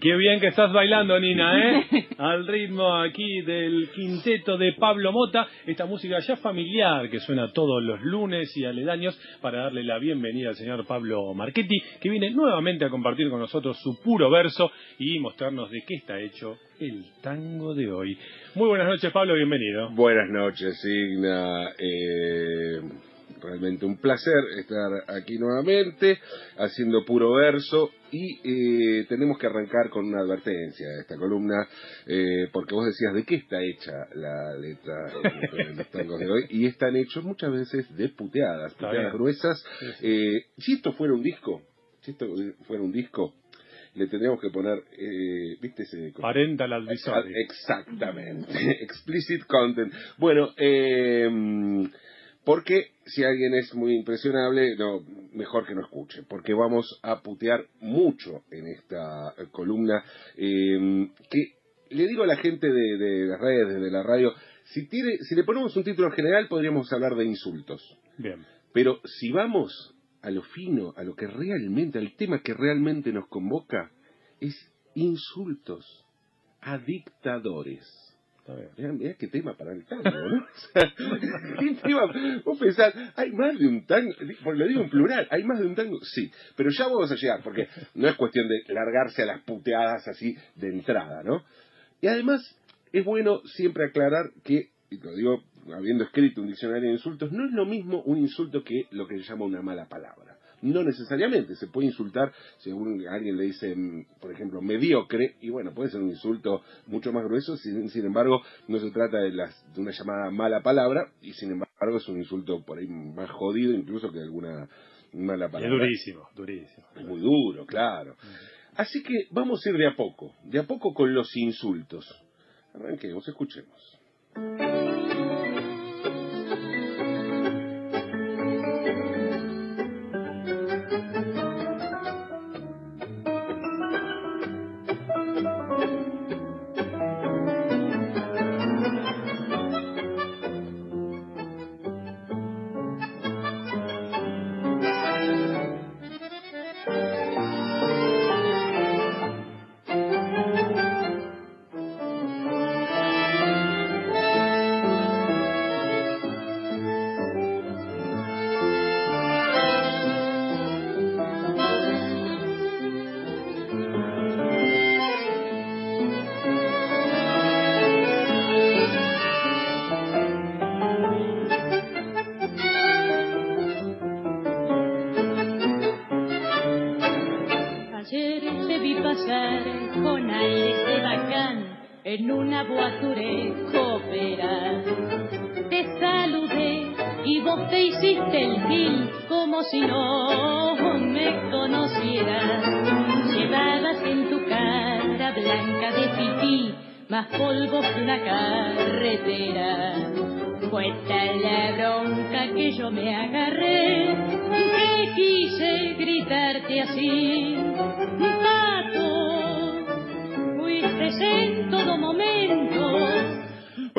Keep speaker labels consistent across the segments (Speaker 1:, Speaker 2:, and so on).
Speaker 1: Qué bien que estás bailando, Nina, ¿eh? Al ritmo aquí del quinteto de Pablo Mota, esta música ya familiar que suena todos los lunes y aledaños para darle la bienvenida al señor Pablo Marchetti, que viene nuevamente a compartir con nosotros su puro verso y mostrarnos de qué está hecho el tango de hoy. Muy buenas noches, Pablo, bienvenido.
Speaker 2: Buenas noches, Igna. Eh realmente un placer estar aquí nuevamente haciendo puro verso y eh, tenemos que arrancar con una advertencia de esta columna eh, porque vos decías de qué está hecha la letra de los tangos de hoy y están hechos muchas veces de puteadas, puteadas gruesas. Eh, si esto fuera un disco, si esto fuera un disco, le tendríamos que poner, eh, ¿viste ese?
Speaker 1: Parental advisory.
Speaker 2: Exactamente, explicit content. Bueno, eh, porque si alguien es muy impresionable, no, mejor que no escuche, porque vamos a putear mucho en esta columna. Eh, que le digo a la gente de, las redes, de la radio, si, tiene, si le ponemos un título general podríamos hablar de insultos.
Speaker 1: Bien.
Speaker 2: Pero si vamos a lo fino, a lo que realmente, al tema que realmente nos convoca, es insultos a dictadores Mirá, qué tema para el tango, ¿no? vos pensás, hay más de un tango, lo digo en plural, hay más de un tango, sí, pero ya vamos a llegar, porque no es cuestión de largarse a las puteadas así de entrada, ¿no? Y además, es bueno siempre aclarar que, y lo digo habiendo escrito un diccionario de insultos, no es lo mismo un insulto que lo que se llama una mala palabra. No necesariamente, se puede insultar según alguien le dice, mm, por ejemplo, mediocre, y bueno, puede ser un insulto mucho más grueso, sin, embargo, no se trata de, de una llamada mala palabra, y sin embargo es un insulto por ahí más jodido incluso que alguna mala palabra.
Speaker 1: Es durísimo, durísimo.
Speaker 2: Es muy duro, claro. Así que vamos a ir de a poco, de a poco con los insultos. Arranquemos, escuchemos.
Speaker 3: Y vos te hiciste el gil como si no me conocieras. Llevabas en tu cara blanca de pipí, más polvo que una carretera. Fue tal la bronca que yo me agarré, que quise gritarte así. Pato, fuiste en todo momento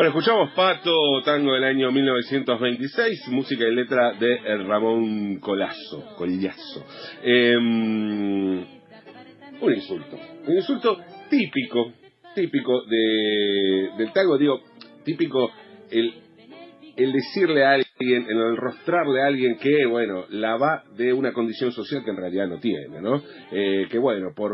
Speaker 2: escuchamos Pato, tango del año 1926, música y letra de Ramón Colazo, Collazo. Em, un insulto, un insulto típico, típico de, del tango, digo, típico el, decirle a alguien, el enrostrarle a alguien que, bueno, la va de una condición social que en realidad no tiene, ¿no? Eh, que, bueno, por,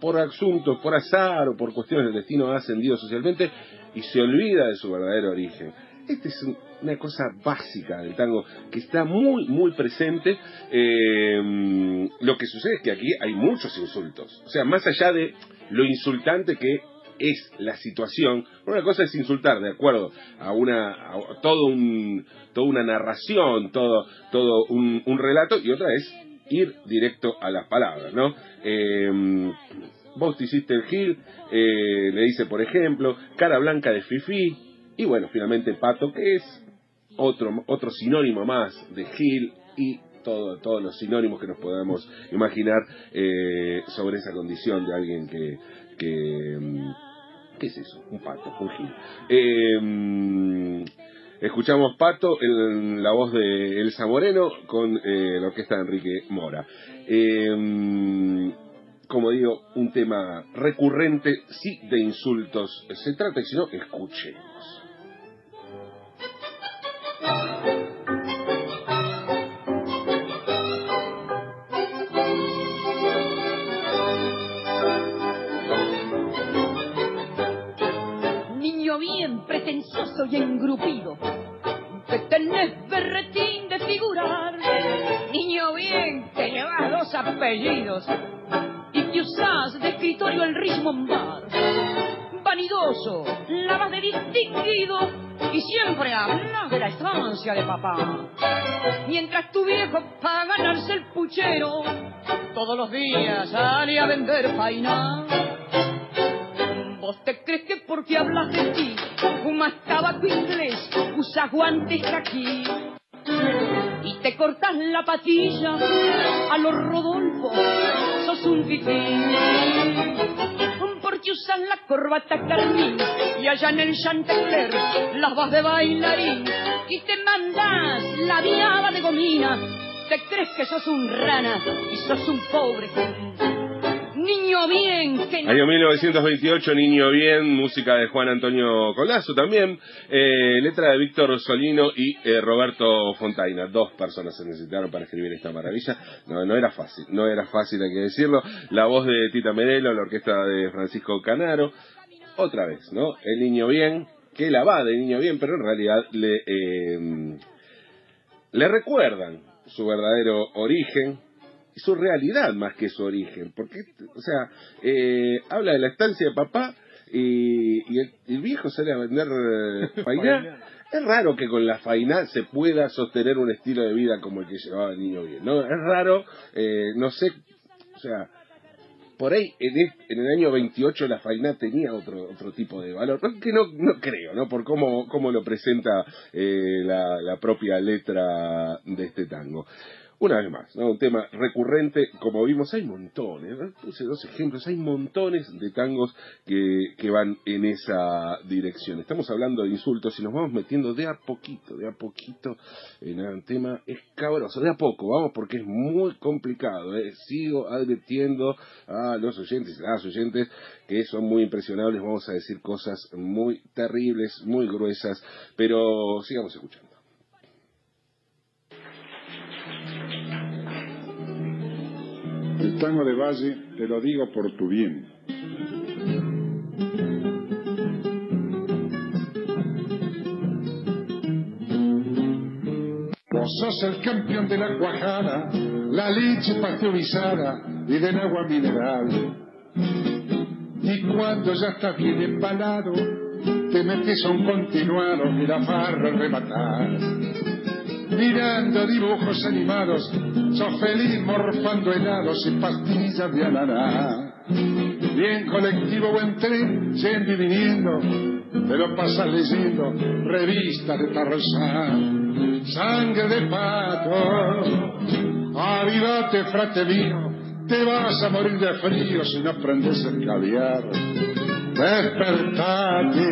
Speaker 2: por asuntos, por azar o por cuestiones del destino ha ascendido socialmente y se olvida de su verdadero origen. Esta es una cosa básica del tango que está muy, muy presente. Eh, lo que sucede es que aquí hay muchos insultos. O sea, más allá de lo insultante que es la situación. Una cosa es insultar, de acuerdo a una todo un toda una narración, todo todo un, relato y otra es ir directo a las palabras, ¿no? Eh, vos te hiciste el Gil, eh, le dice por ejemplo, cara blanca de Fifi, y bueno, finalmente Pato, que es otro, otro sinónimo más de Gil y todo, todos los sinónimos que nos podamos imaginar eh, sobre esa condición de alguien que, mm, ¿qué es eso? Un pato, un Gil. Eh, mm, escuchamos Pato en la voz de Elsa Moreno con eh, la orquesta de Enrique Mora. Eh, como digo, un tema recurrente, sí, de insultos se trata, y si no, escuchemos.
Speaker 4: Niño bien pretencioso y engrupido, que tenés berretín de figurar. Niño bien que llevas dos apellidos el Richmond Bar. Vanidoso, lavas de distinguido y siempre hablas de la estancia de papá. Mientras tu viejo para ganarse el puchero, todos los días sale a vender faina. ¿Vos te crees que porque hablas de ti, fumas tabaco inglés, usas guantes aquí? Y te cortas la patilla a los Rodolfo, sos un fifí. Porque usas la corbata carmín y allá en el Chantecler las vas de bailarín y te mandas la viada de gomina. Te crees que sos un rana y sos un pobre Niño bien, que
Speaker 2: Año 1928, Niño Bien, música de Juan Antonio Colazo también, eh, letra de Víctor Solino y eh, Roberto Fontaina. Dos personas se necesitaron para escribir esta maravilla. No, no era fácil, no era fácil, hay que decirlo. La voz de Tita Merelo, la orquesta de Francisco Canaro. Otra vez, ¿no? El Niño Bien, que la va de Niño Bien, pero en realidad le, eh, le recuerdan su verdadero origen, su realidad más que su origen, porque, o sea, eh, habla de la estancia de papá y, y el, el viejo sale a vender eh, fainá. Es raro que con la fainá se pueda sostener un estilo de vida como el que llevaba el niño bien, ¿no? Es raro, eh, no sé, o sea, por ahí en el, en el año 28 la fainá tenía otro otro tipo de valor, que no, no creo, ¿no? Por cómo, cómo lo presenta eh, la, la propia letra de este tango. Una vez más, un tema recurrente, como vimos, hay montones, puse dos ejemplos, hay montones de tangos que, que van en esa dirección. Estamos hablando de insultos y nos vamos metiendo de a poquito, de a poquito en un tema escabroso, de a poco, vamos, porque es muy complicado. ¿eh? Sigo advirtiendo a los oyentes a las oyentes que son muy impresionables, vamos a decir cosas muy terribles, muy gruesas, pero sigamos escuchando.
Speaker 5: Tango de Valle, te lo digo por tu bien. Vos sos el campeón de la cuajada, la leche pasteurizada y del agua mineral. Y cuando ya estás bien empalado, te metes a un continuado y la farra rematar mirando dibujos animados, sos feliz morfando helados y pastillas de ananá. Bien colectivo o en tren, yendo y viniendo, pero pasas leyendo revistas de Tarzán. Sangre de pato, avivate frate mío, te vas a morir de frío si no aprendes el caviar. Despertate,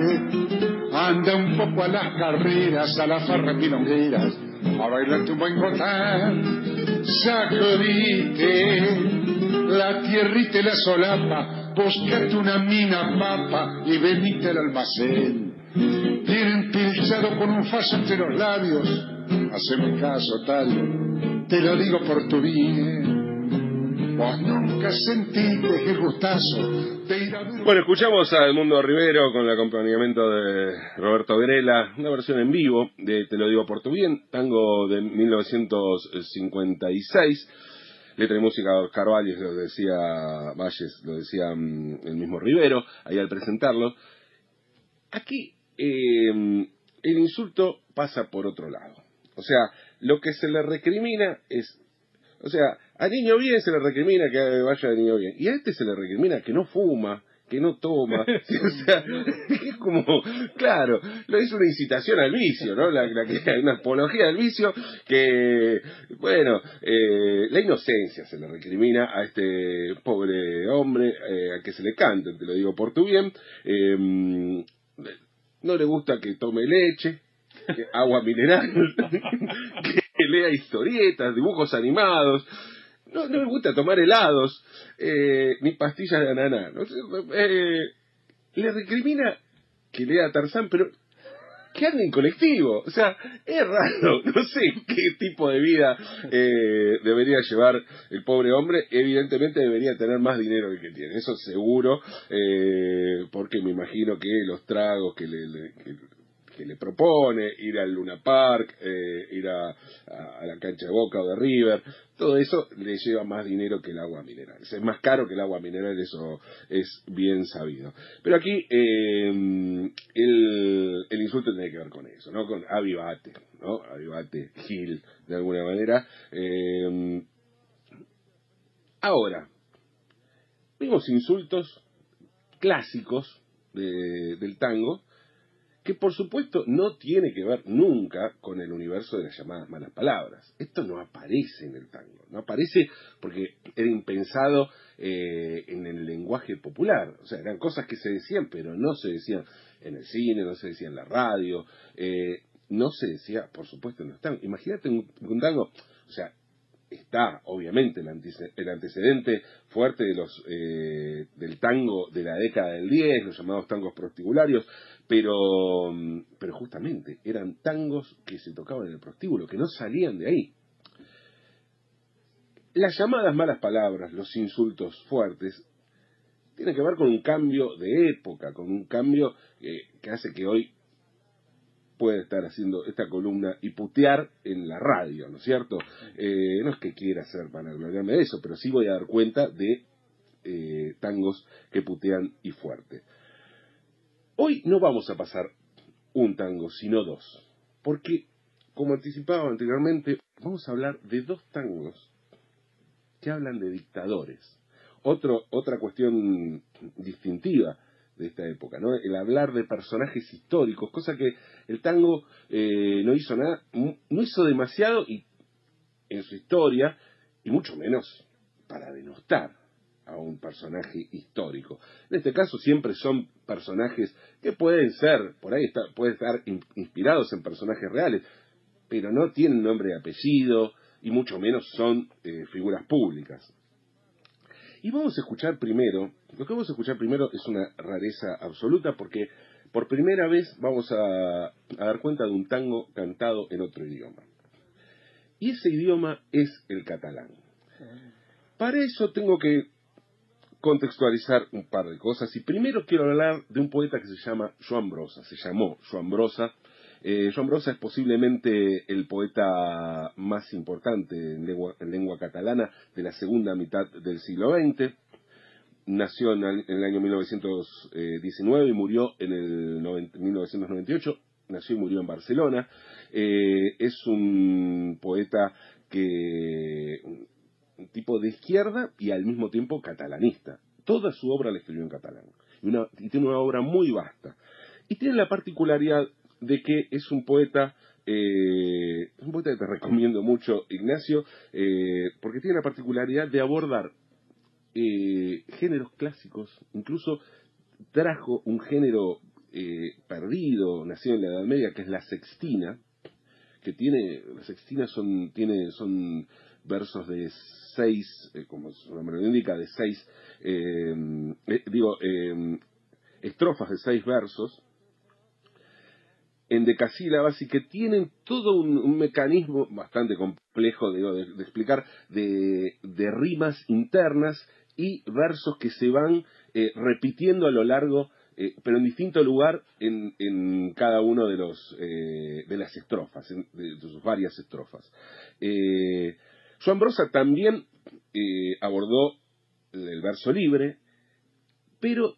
Speaker 5: anda un poco a las carreras, a las farras a bailar tu buen gotán. Sacudite la tierrita y la solapa, buscate una mina papa y venite al almacén. Tienen pilchado con un faso entre los labios, haceme caso tal, te lo digo por tu bien. Nunca sentiste el gustazo de ir a ver
Speaker 2: Bueno, escuchamos a Edmundo Rivero con el acompañamiento de Roberto Grela, una versión en vivo de Te lo digo por tu bien, tango de 1956. Letra y música de Oscar Valles, lo decía Valles, lo decía mm, el mismo Rivero, ahí al presentarlo. Aquí eh, el insulto pasa por otro lado. O sea, lo que se le recrimina es, o sea, A niño bien se le recrimina que vaya de niño bien. Y a este se le recrimina que no fuma, que no toma. o sea, es como, claro, es una incitación al vicio, ¿no? La, la que hay una apología del vicio que, bueno, eh, la inocencia se le recrimina a este pobre hombre, eh, a que se le cante, te lo digo por tu bien. Eh, no le gusta que tome leche, que agua mineral, que lea historietas, dibujos animados. No, no le gusta tomar helados, eh, ni pastillas de ananá. ¿no? Eh, le recrimina que lea Tarzán, pero que ande en colectivo. O sea, es raro. No sé qué tipo de vida eh, debería llevar el pobre hombre. Evidentemente debería tener más dinero del que tiene. Eso seguro. Eh, porque me imagino que los tragos que le, que le propone, ir al Luna Park, eh, ir a, a- la cancha de Boca o de River, todo eso le lleva más dinero que el agua mineral. Es más caro que el agua mineral, eso es bien sabido. Pero aquí eh, el, el insulto tiene que ver con eso, ¿no? Con avivate, ¿no? Avivate, Gil, de alguna manera. Eh, ahora, vimos insultos clásicos de- del tango, que por supuesto no tiene que ver nunca con el universo de las llamadas malas palabras. Esto no aparece en el tango, no aparece porque era impensado eh, en el lenguaje popular. O sea, eran cosas que se decían, pero no se decían en el cine, no se decía en la radio, eh, no se decía, por supuesto, en los tangos. Imagínate un, un tango, o sea, está obviamente el, antece- el antecedente fuerte de los eh, del tango de la década del 10, los llamados tangos prostibularios, pero, pero justamente eran tangos que se tocaban en el prostíbulo, que no salían de ahí. Las llamadas malas palabras, los insultos fuertes, tienen que ver con un cambio de época, con un cambio eh, que hace que hoy puede estar haciendo esta columna y putear en la radio, ¿no es cierto? Eh, no es que quiera hacer vanagloriarme de eso, pero sí voy a dar cuenta de eh, tangos que putean y fuerte. Hoy no vamos a pasar un tango, sino dos, porque, como anticipaba anteriormente, vamos a hablar de dos tangos que hablan de dictadores. Otro, otra cuestión distintiva de esta época, ¿no? El hablar de personajes históricos, cosa que el tango eh, no hizo nada, no hizo demasiado y en su historia, y mucho menos para denostar a un personaje histórico. En este caso siempre son personajes que pueden ser, por ahí está, pueden estar in- inspirados en personajes reales, pero no tienen nombre y apellido, y mucho menos son eh, figuras públicas. Y vamos a escuchar primero, lo que vamos a escuchar primero es una rareza absoluta porque por primera vez vamos a, dar cuenta de un tango cantado en otro idioma. Y ese idioma es el catalán. Para eso tengo que contextualizar un par de cosas y primero quiero hablar de un poeta que se llama Joan Brosa, se llamó Joan Brosa. Eh, Joan Brosa es posiblemente el poeta más importante en en lengua catalana de la segunda mitad del siglo XX. Nació en el, año 1919 y murió en el 90 1998. Nació y murió en Barcelona. Eh, es un poeta que un tipo de izquierda y al mismo tiempo catalanista. Toda su obra la escribió en catalán. Y tiene una obra muy vasta. Y tiene la particularidad de que es un poeta, eh, un poeta que te recomiendo mucho, Ignacio, eh, porque tiene la particularidad de abordar eh, géneros clásicos, incluso trajo un género eh, perdido, nacido en la Edad Media, que es la sextina, que tiene, las sextinas son, tiene, son versos de seis, eh, como su nombre lo indica, de seis, eh, eh, digo, estrofas de seis versos, en decasílabas y que tienen todo un, un mecanismo bastante complejo digo, de, de explicar de, de rimas internas y versos que se van eh, repitiendo a lo largo, eh, pero en distinto lugar en, cada uno de los eh, de las estrofas, de, sus varias estrofas. Eh, Joan Brosa también abordó el verso libre, pero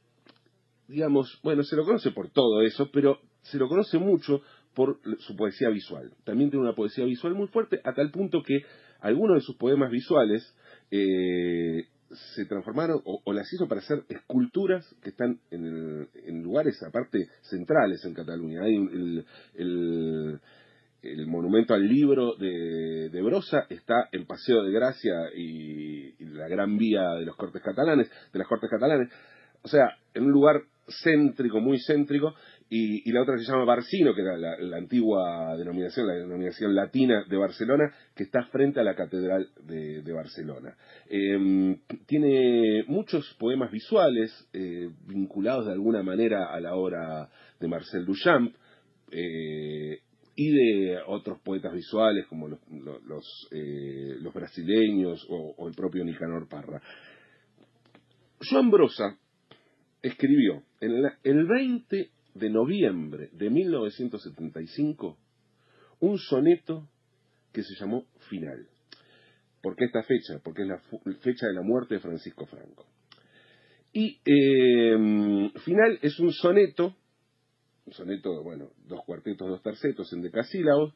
Speaker 2: digamos, bueno, se lo conoce por todo eso, pero se lo conoce mucho por su poesía visual. También tiene una poesía visual muy fuerte, a tal punto que algunos de sus poemas visuales se transformaron o, las hizo para hacer esculturas que están en, el, en lugares aparte centrales en Cataluña. Hay el, el, el monumento al libro de, de, Brosa está en Paseo de Gracia y, y, la Gran Vía de los Cortes Catalanes, de las Cortes Catalanes. O sea, en un lugar céntrico, muy céntrico, y, la otra se llama Barcino, que era la, antigua denominación, la denominación latina de Barcelona, que está frente a la Catedral de, Barcelona. Eh, tiene muchos poemas visuales eh, vinculados de alguna manera a la obra de Marcel Duchamp, eh, y de otros poetas visuales como los, los, eh, brasileños o, el propio Nicanor Parra. Joan Brosa escribió en el 20 de noviembre de 1975 un soneto que se llamó Final. ¿Por qué esta fecha? Porque es la fecha de la muerte de Francisco Franco. Y eh, Final es un soneto, un soneto, bueno, dos cuartetos, dos tercetos en decasílabos,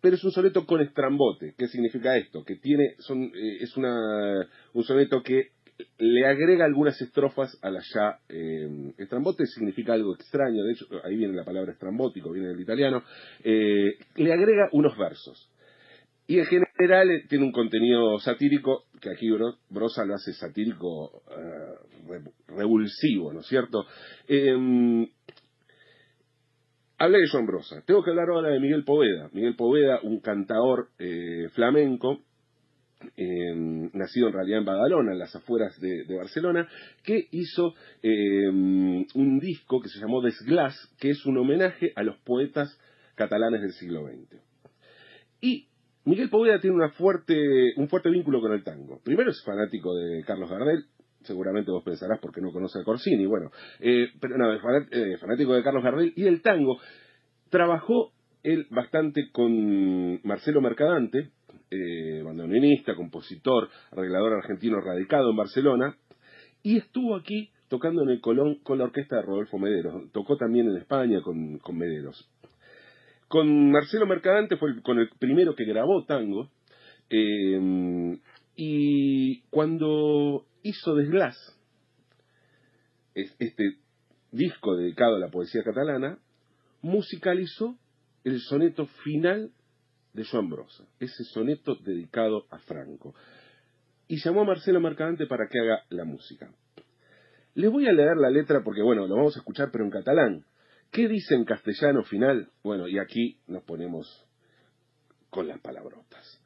Speaker 2: pero es un soneto con estrambote. ¿Qué significa esto? Que tiene, son, eh, es una, un soneto que le agrega algunas estrofas a la ya. Eh, estrambote significa algo extraño, de hecho, ahí viene la palabra estrambótico, viene del italiano. Eh, le agrega unos versos. Y en general eh, tiene un contenido satírico, que aquí Brosa lo hace satírico eh, revulsivo, ¿no es cierto? Hablé de Joan Brosa. Tengo que hablar ahora de Miguel Poveda. Miguel Poveda, un cantador flamenco, eh, nacido en realidad en Badalona, en las afueras de, Barcelona, que hizo eh, un disco que se llamó Desglas, que es un homenaje a los poetas catalanes del siglo XX. Y Miguel Poveda tiene fuerte, un fuerte vínculo con el tango. Primero es fanático de Carlos Gardel, seguramente vos pensarás porque no conoce a Corsini, bueno, eh, pero no, es fanático de Carlos Gardel y el tango. Trabajó él bastante con Marcelo Mercadante, eh, bandoneonista, compositor, arreglador argentino radicado en Barcelona, y estuvo aquí tocando en el Colón con la orquesta de Rodolfo Mederos. Tocó también en España con, Mederos. Con Marcelo Mercadante fue el, con el primero que grabó tango, eh, y cuando hizo Desglas, este disco dedicado a la poesía catalana, musicalizó el soneto final de Joan Brosa, ese soneto dedicado a Franco. Y llamó a Marcelo Mercadante para que haga la música. Les voy a leer la letra porque, bueno, lo vamos a escuchar, pero en catalán. ¿Qué dice en castellano final? Bueno, y aquí nos ponemos con las palabrotas.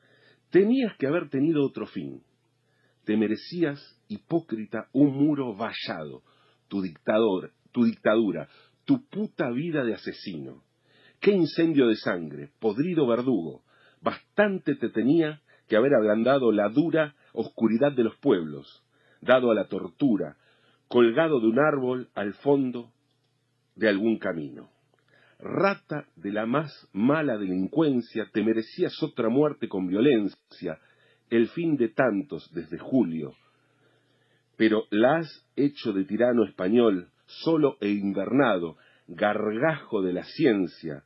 Speaker 2: Tenías que haber tenido otro fin. Te merecías, hipócrita, un muro vallado, tu dictador, tu dictadura, tu puta vida de asesino. ¡Qué incendio de sangre! Podrido verdugo. Bastante te tenía que haber ablandado la dura oscuridad de los pueblos, dado a la tortura, colgado de un árbol al fondo de algún camino. Rata de la más mala delincuencia, te merecías otra muerte con violencia, el fin de tantos desde julio. Pero la has hecho de tirano español, solo e invernado, gargajo de la ciencia,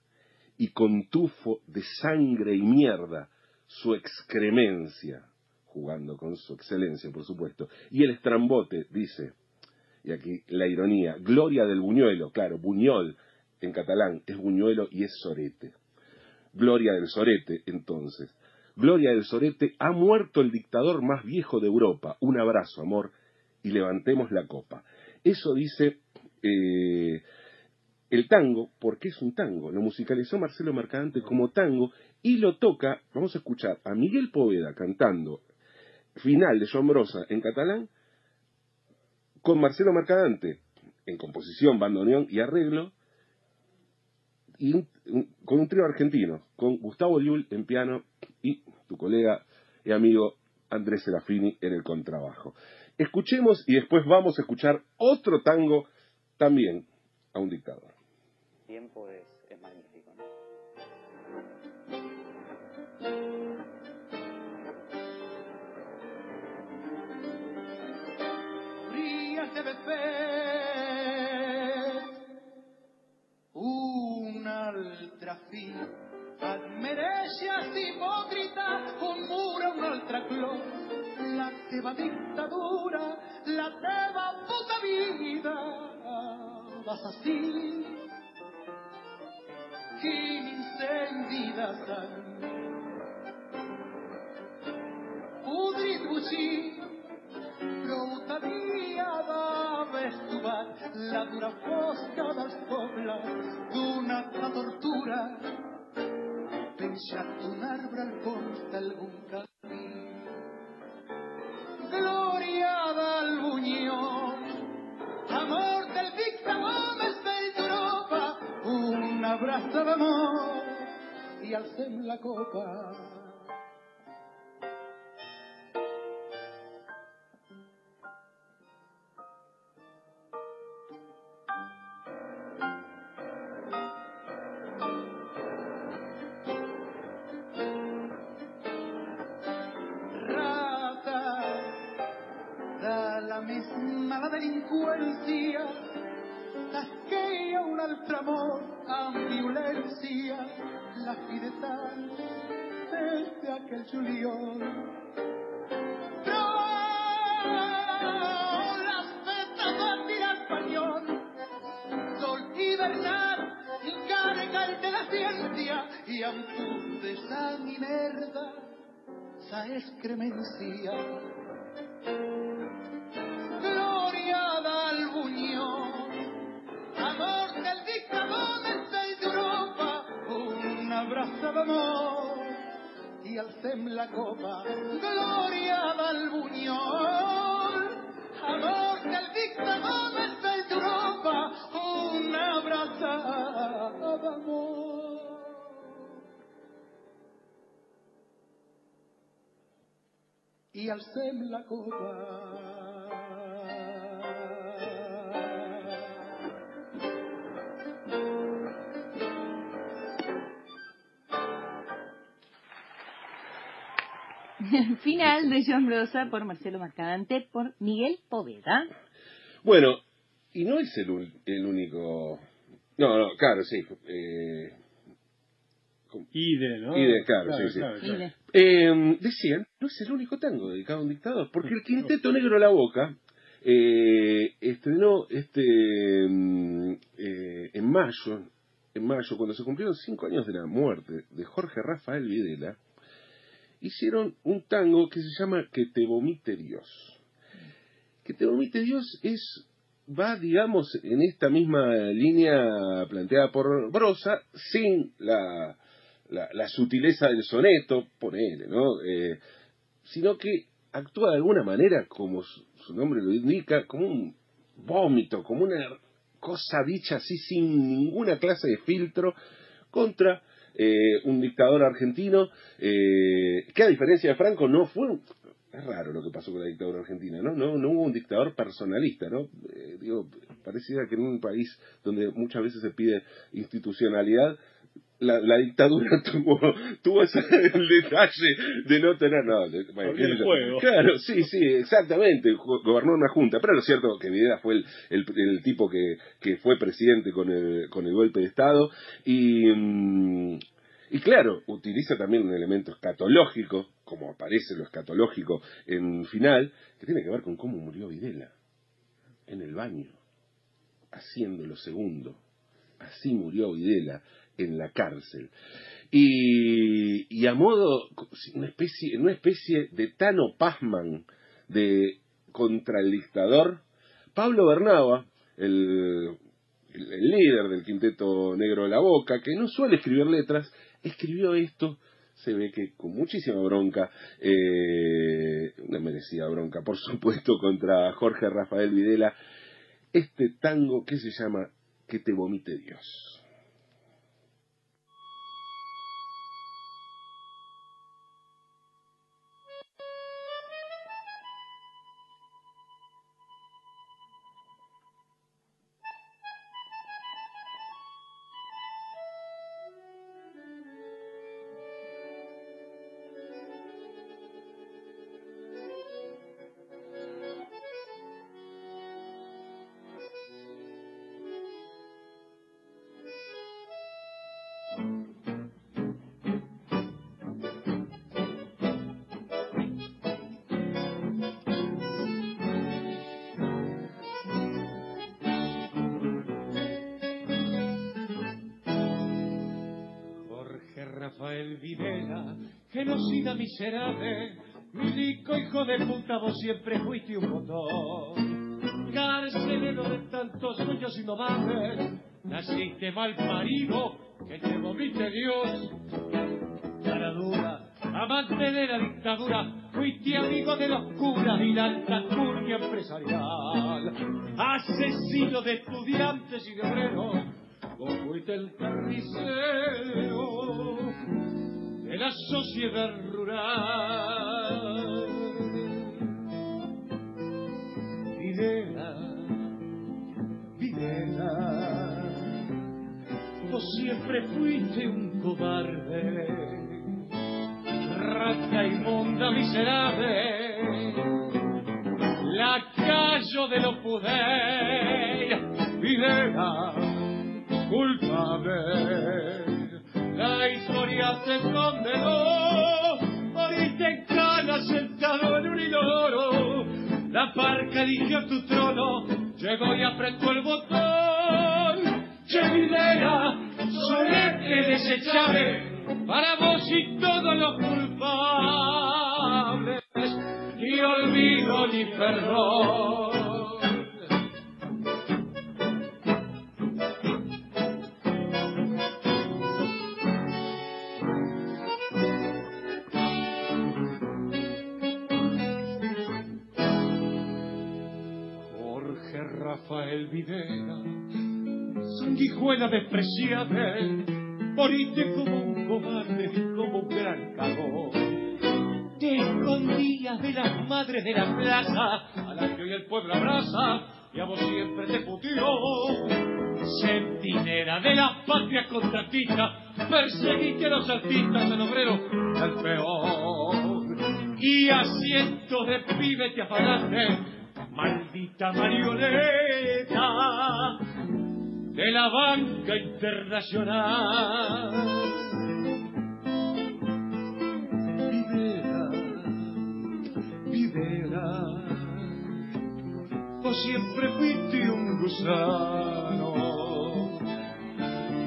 Speaker 2: y con tufo de sangre y mierda su excremencia, jugando con su excelencia, por supuesto. Y el estrambote dice, y aquí la ironía, gloria del buñuelo, claro, buñol en catalán es buñuelo y es sorete. Gloria del sorete, entonces. Gloria del sorete, ha muerto el dictador más viejo de Europa. Un abrazo, amor, y levantemos la copa. Eso dice eh, el tango, porque es un tango, lo musicalizó Marcelo Mercadante como tango y lo toca, vamos a escuchar a Miguel Poveda cantando final de Sombrosa en catalán con Marcelo Mercadante en composición, bandoneón y arreglo y con un trío argentino, con Gustavo Liul en piano y tu colega y amigo Andrés Serafini en el contrabajo. Escuchemos y después vamos a escuchar otro tango también a un dictador
Speaker 6: tiempo es, es magnífico. ¿no?
Speaker 7: Un altra fi, ad mereixes hipòcrita, com mura un altre clos, la teva dictadura, la teva puta vida, vas así, Father. I alcem la copa. Juliol però les fetes van tirar espanyol sol hibernat i carga el de la ciència i amb tu de sang i merda sa excremencia. Alcem la copa. Gloria del Buñol, amor del dictador més vell d'Europa, una abraça d'amor. i alcem la copa.
Speaker 8: Final de John Rosa por Marcelo Mercadante por Miguel Poveda.
Speaker 2: Bueno, y no es el, el único... No, no, claro, sí. Eh,
Speaker 1: Ide, ¿no?
Speaker 2: Ide, claro, sí, sí.
Speaker 8: Ide.
Speaker 2: Eh, decían, no es el único tango dedicado a un dictador, porque el Quinteto Negro de la Boca eh, estrenó este mm, eh, en mayo, en mayo, cuando se cumplieron cinco años de la muerte de Jorge Rafael Videla, hicieron un tango que se llama Que te vomite Dios. Que te vomite Dios es va, digamos, en esta misma línea planteada por Brosa, sin la, la, la sutileza del soneto, ponele, ¿no? Eh, sino que actúa de alguna manera, como su, su nombre lo indica, como un vómito, como una cosa dicha así sin ninguna clase de filtro contra eh, un dictador argentino eh, que a diferencia de Franco no fue un- es raro lo que pasó con la dictadura argentina, ¿no? No, no hubo un dictador personalista, ¿no? Eh, digo, pareciera que en un país donde muchas veces se pide institucionalidad, la, la dictadura tuvo, tuvo ese, el detalle de no tener nada. de- bueno,
Speaker 1: el juego.
Speaker 2: Claro, sí, sí, exactamente. Go- Gobernó una junta, pero lo cierto que Videla fue el, el, el tipo que, que fue presidente con el, con el golpe de Estado y, mm, y claro, utiliza también un elemento escatológico, como aparece lo escatológico en final, que tiene que ver con cómo murió Videla. En el baño, haciendo lo segundo. Así murió Videla en la cárcel. Y, a modo, una especie, una especie de Tano Pazman de contra el dictador, Pablo Bernaba, el, el- el líder del quinteto negro de la boca, que no suele escribir letras, escribió esto, se ve que con muchísima bronca, eh, una merecida bronca, por supuesto, contra Jorge Rafael Videla, este tango que se llama Que te vomite Dios.
Speaker 9: Rafael Videla, genocida miserable, milico hijo de puta, vos siempre fuiste un botón. Carcelero de tantos sueños innovables, naciste mal parido, que te vomite Dios. Cara dura, amante de la dictadura, fuiste amigo de los curas y la alta turquía empresarial. Asesino de estudiantes y de obreros, vos fuiste el carnicero la sociedad rural. Videla, Videla, vos siempre fuiste un cobarde, rata inmunda miserable, lacayo de los poder, Videla, culpable. La historia te condenó, moriste en cana sentado en un inodoro. La parca eligió tu trono, llegó y apretó el botón. Chevilera, solete desechable, para vos y todos los culpables. Ni olvido ni perdón. Rafael Videla, sanguijuela despreciable, moriste como un cobarde como un gran cagón. Te escondías de las madres de la plaza, a las que hoy el pueblo abraza, y a vos siempre te putió. Centinela de las patrias contratistas, perseguiste a los artistas, al obrero, al peor. Y a de pibes te afanaste, maldita marioneta de la banca internacional. Videla, Videla, vos siempre fuiste un gusano,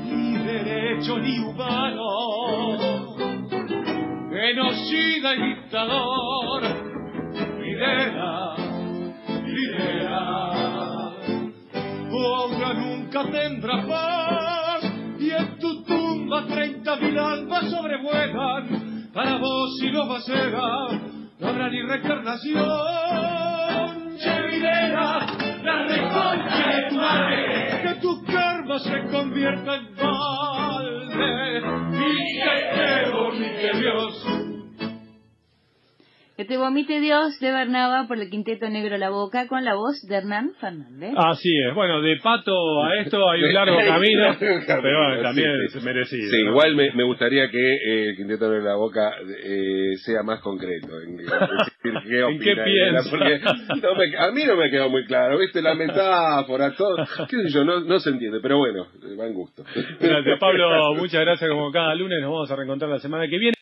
Speaker 9: ni derecho ni humano, genocida y dictador. Videla, Tu obra nunca tendrá paz y en tu tumba treinta mil almas sobrevuelan. Para vos y los Bacera no habrá ni reencarnación Chevilera la reconcha de tu madre que tu karma se convierta en balde Que te vomite Dios
Speaker 8: de Bernaba por el Quinteto Negro La Boca con la voz de Hernán Fernández.
Speaker 1: Así es, bueno, de pato a esto hay un largo camino, pero bueno, también
Speaker 2: Sí,
Speaker 1: es
Speaker 2: sí.
Speaker 1: merecido.
Speaker 2: Sí,
Speaker 1: ¿no?
Speaker 2: igual me, me gustaría que eh, el Quinteto de la Boca eh, sea más concreto en, en decir qué
Speaker 1: ¿En qué piensa?
Speaker 2: porque no me- a mí no me quedó muy claro, ¿viste? La metáfora, todo, qué sé yo, no, no se entiende, pero bueno, va en gusto.
Speaker 1: Gracias, Pablo. Muchas gracias como cada lunes. Nos vamos a reencontrar la semana que viene.